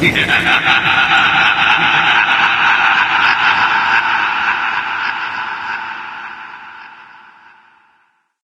Ha ha ha ha ha!